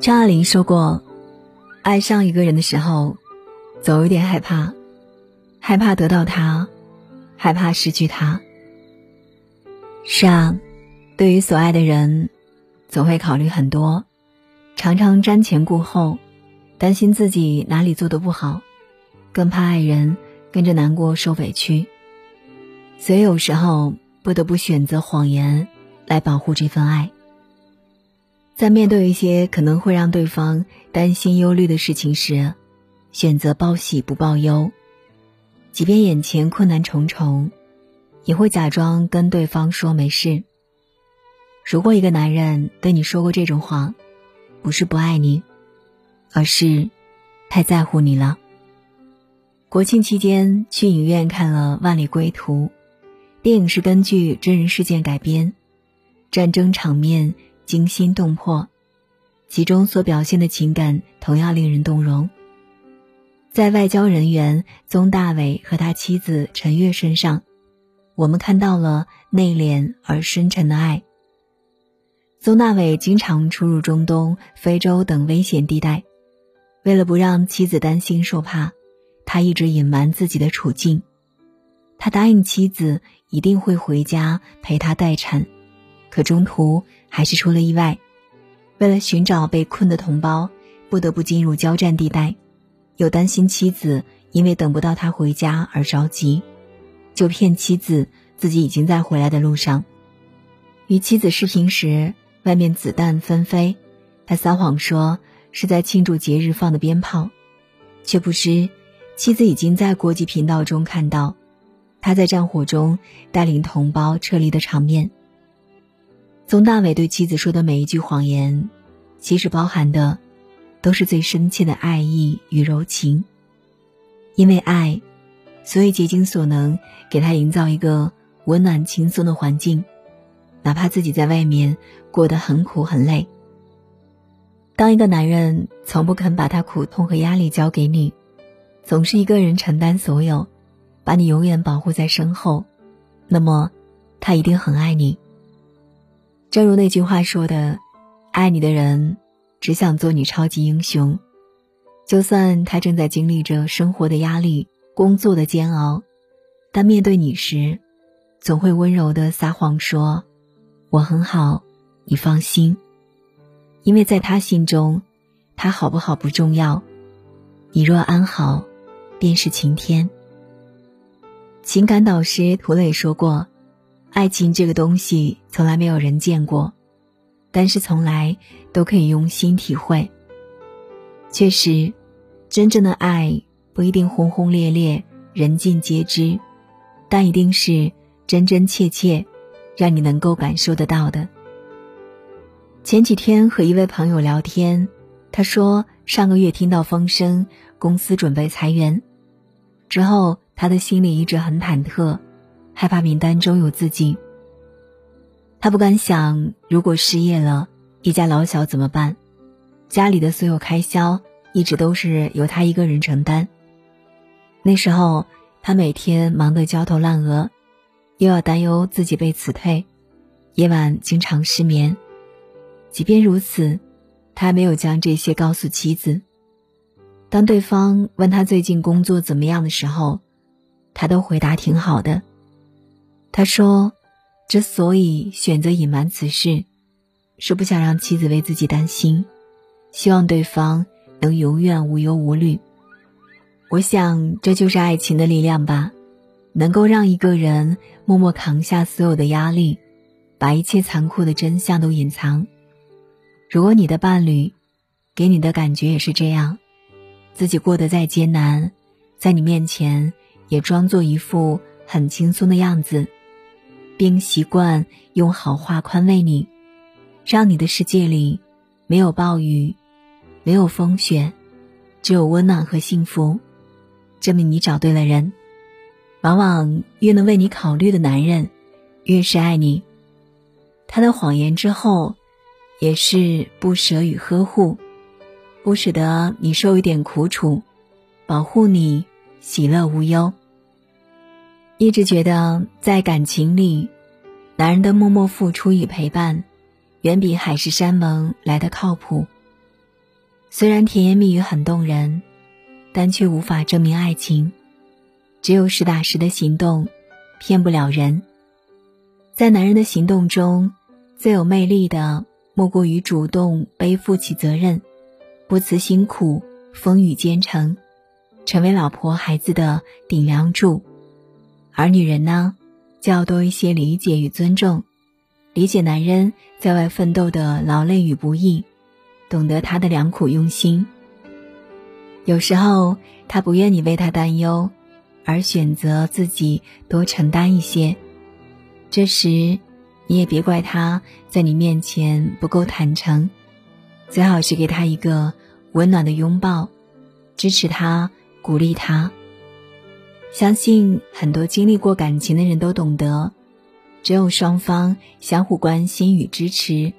张爱玲说过：“爱上一个人的时候，总有点害怕，害怕得到他，害怕失去他。”是啊，对于所爱的人，总会考虑很多，常常瞻前顾后，担心自己哪里做的不好，更怕爱人跟着难过受委屈，所以有时候不得不选择谎言来保护这份爱。在面对一些可能会让对方担心忧虑的事情时，选择报喜不报忧，即便眼前困难重重。也会假装跟对方说没事。如果一个男人对你说过这种话，不是不爱你，而是太在乎你了。国庆期间去影院看了《万里归途》，电影是根据真人事件改编，战争场面惊心动魄，其中所表现的情感同样令人动容。在外交人员宗大伟和他妻子陈月身上。我们看到了内敛而深沉的爱。宗大伟经常出入中东、非洲等危险地带，为了不让妻子担心受怕，他一直隐瞒自己的处境。他答应妻子一定会回家陪她待产，可中途还是出了意外。为了寻找被困的同胞，不得不进入交战地带，又担心妻子因为等不到他回家而着急。就骗妻子自己已经在回来的路上，与妻子视频时，外面子弹纷飞，他撒谎说是在庆祝节日放的鞭炮，却不知妻子已经在国际频道中看到他在战火中带领同胞撤离的场面。宗大伟对妻子说的每一句谎言，其实包含的都是最深切的爱意与柔情，因为爱。所以竭尽所能给他营造一个温暖轻松的环境，哪怕自己在外面过得很苦很累。当一个男人从不肯把他苦痛和压力交给你，总是一个人承担所有，把你永远保护在身后，那么他一定很爱你。正如那句话说的：“爱你的人只想做你超级英雄，就算他正在经历着生活的压力。”工作的煎熬，但面对你时，总会温柔的撒谎说：“我很好，你放心。”因为在他心中，他好不好不重要，你若安好，便是晴天。情感导师涂磊说过：“爱情这个东西，从来没有人见过，但是从来都可以用心体会。确实，真正的爱。”不一定轰轰烈烈，人尽皆知，但一定是真真切切，让你能够感受得到的。前几天和一位朋友聊天，他说上个月听到风声，公司准备裁员，之后他的心里一直很忐忑，害怕名单中有自己。他不敢想，如果失业了，一家老小怎么办？家里的所有开销一直都是由他一个人承担。那时候，他每天忙得焦头烂额，又要担忧自己被辞退，夜晚经常失眠。即便如此，他还没有将这些告诉妻子。当对方问他最近工作怎么样的时候，他都回答挺好的。他说，之所以选择隐瞒此事，是不想让妻子为自己担心，希望对方能永远无忧无虑。我想，这就是爱情的力量吧，能够让一个人默默扛下所有的压力，把一切残酷的真相都隐藏。如果你的伴侣给你的感觉也是这样，自己过得再艰难，在你面前也装作一副很轻松的样子，并习惯用好话宽慰你，让你的世界里没有暴雨，没有风雪，只有温暖和幸福。证明你找对了人，往往越能为你考虑的男人，越是爱你。他的谎言之后，也是不舍与呵护，不使得你受一点苦楚，保护你喜乐无忧。一直觉得在感情里，男人的默默付出与陪伴，远比海誓山盟来的靠谱。虽然甜言蜜语很动人，但却无法证明爱情。只有实打实的行动，骗不了人。在男人的行动中，最有魅力的莫过于主动背负起责任，不辞辛苦，风雨兼程，成为老婆孩子的顶梁柱。而女人呢，就要多一些理解与尊重，理解男人在外奋斗的劳累与不易，懂得他的良苦用心。有时候他不愿你为他担忧，而选择自己多承担一些，这时。你也别怪他在你面前不够坦诚，最好是给他一个温暖的拥抱，支持他，鼓励他。相信很多经历过感情的人都懂得，只有双方相互关心与支持，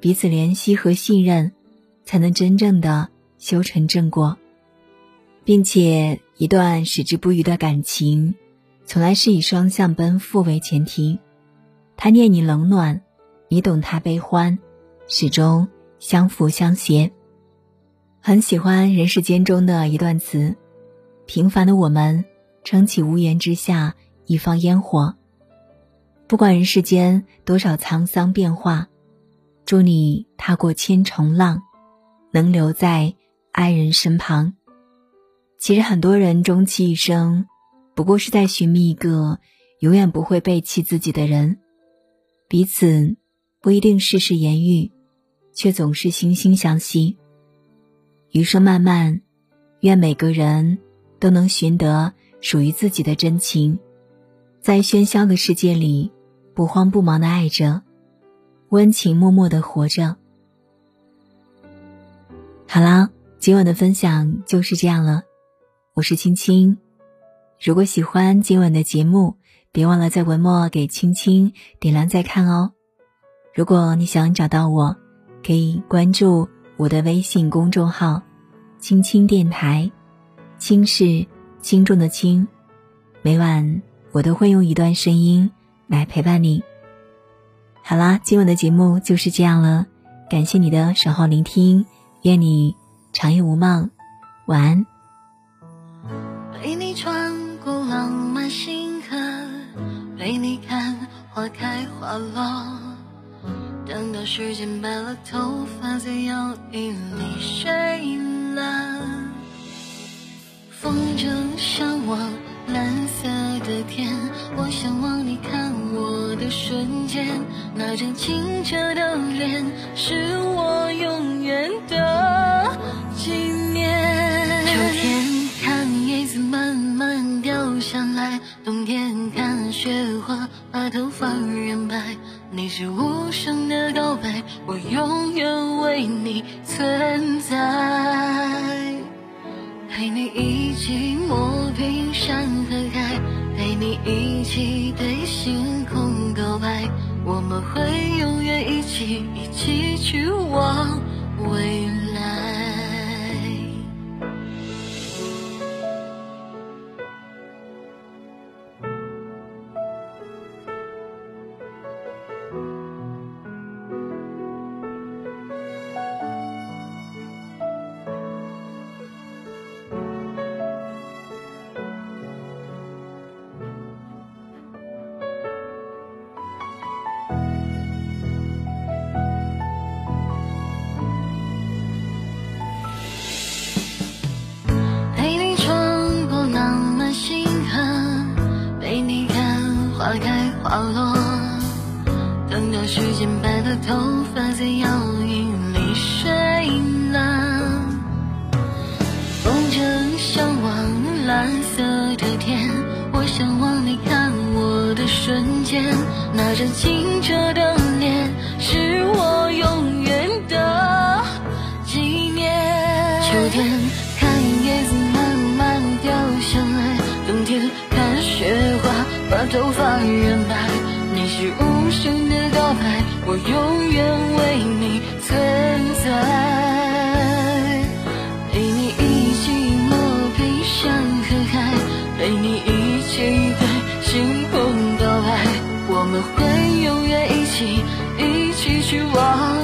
彼此怜惜和信任，才能真正的修成正果，并且一段矢志不渝的感情，从来是以双向奔赴为前提。他念你冷暖，你懂他悲欢，始终相扶相携。很喜欢人世间中的一段词：平凡的我们撑起屋檐之下一方烟火。不管人世间多少沧桑变化，祝你踏过千重浪，能留在爱人身旁。其实很多人终其一生，不过是在寻觅一个永远不会背弃自己的人。彼此不一定事事言语，却总是惺惺相惜。余生漫漫，愿每个人都能寻得属于自己的真情，在喧嚣的世界里不慌不忙的爱着，温情脉脉的活着。好啦，今晚的分享就是这样了。我是青青，如果喜欢今晚的节目。别忘了在文末给青青点亮再看哦。如果你想找到我，可以关注我的微信公众号“青青电台”，青是轻重的轻。每晚我都会用一段声音来陪伴你。好啦，今晚的节目就是这样了，感谢你的守候聆听，愿你长夜无梦，晚安。陪你穿过浪漫星河。陪你看花开花落，等到时间白了头发，在摇椅里睡了。风筝向往蓝色的天，我向往你看我的瞬间，那张清澈的脸，是我永远的纪念。秋天看叶子慢慢掉下来，冬天看。雪花把头发染白，你是无声的告白，我永远为你存在。陪你一起磨平山和海，陪你一起对星空告白，我们会永远一起，一起去往未来。花落，等到时间白了头发，在摇椅里睡了。风筝向往蓝色的天，我向往你看我的瞬间，那张清澈的脸，是我永远的纪念。秋天看叶子慢慢掉下来，冬天看雪花把头发染。无声的告白，我永远为你存在。陪你一起抹平山和海，陪你一起对星空告白，我们会永远一起，一起去往。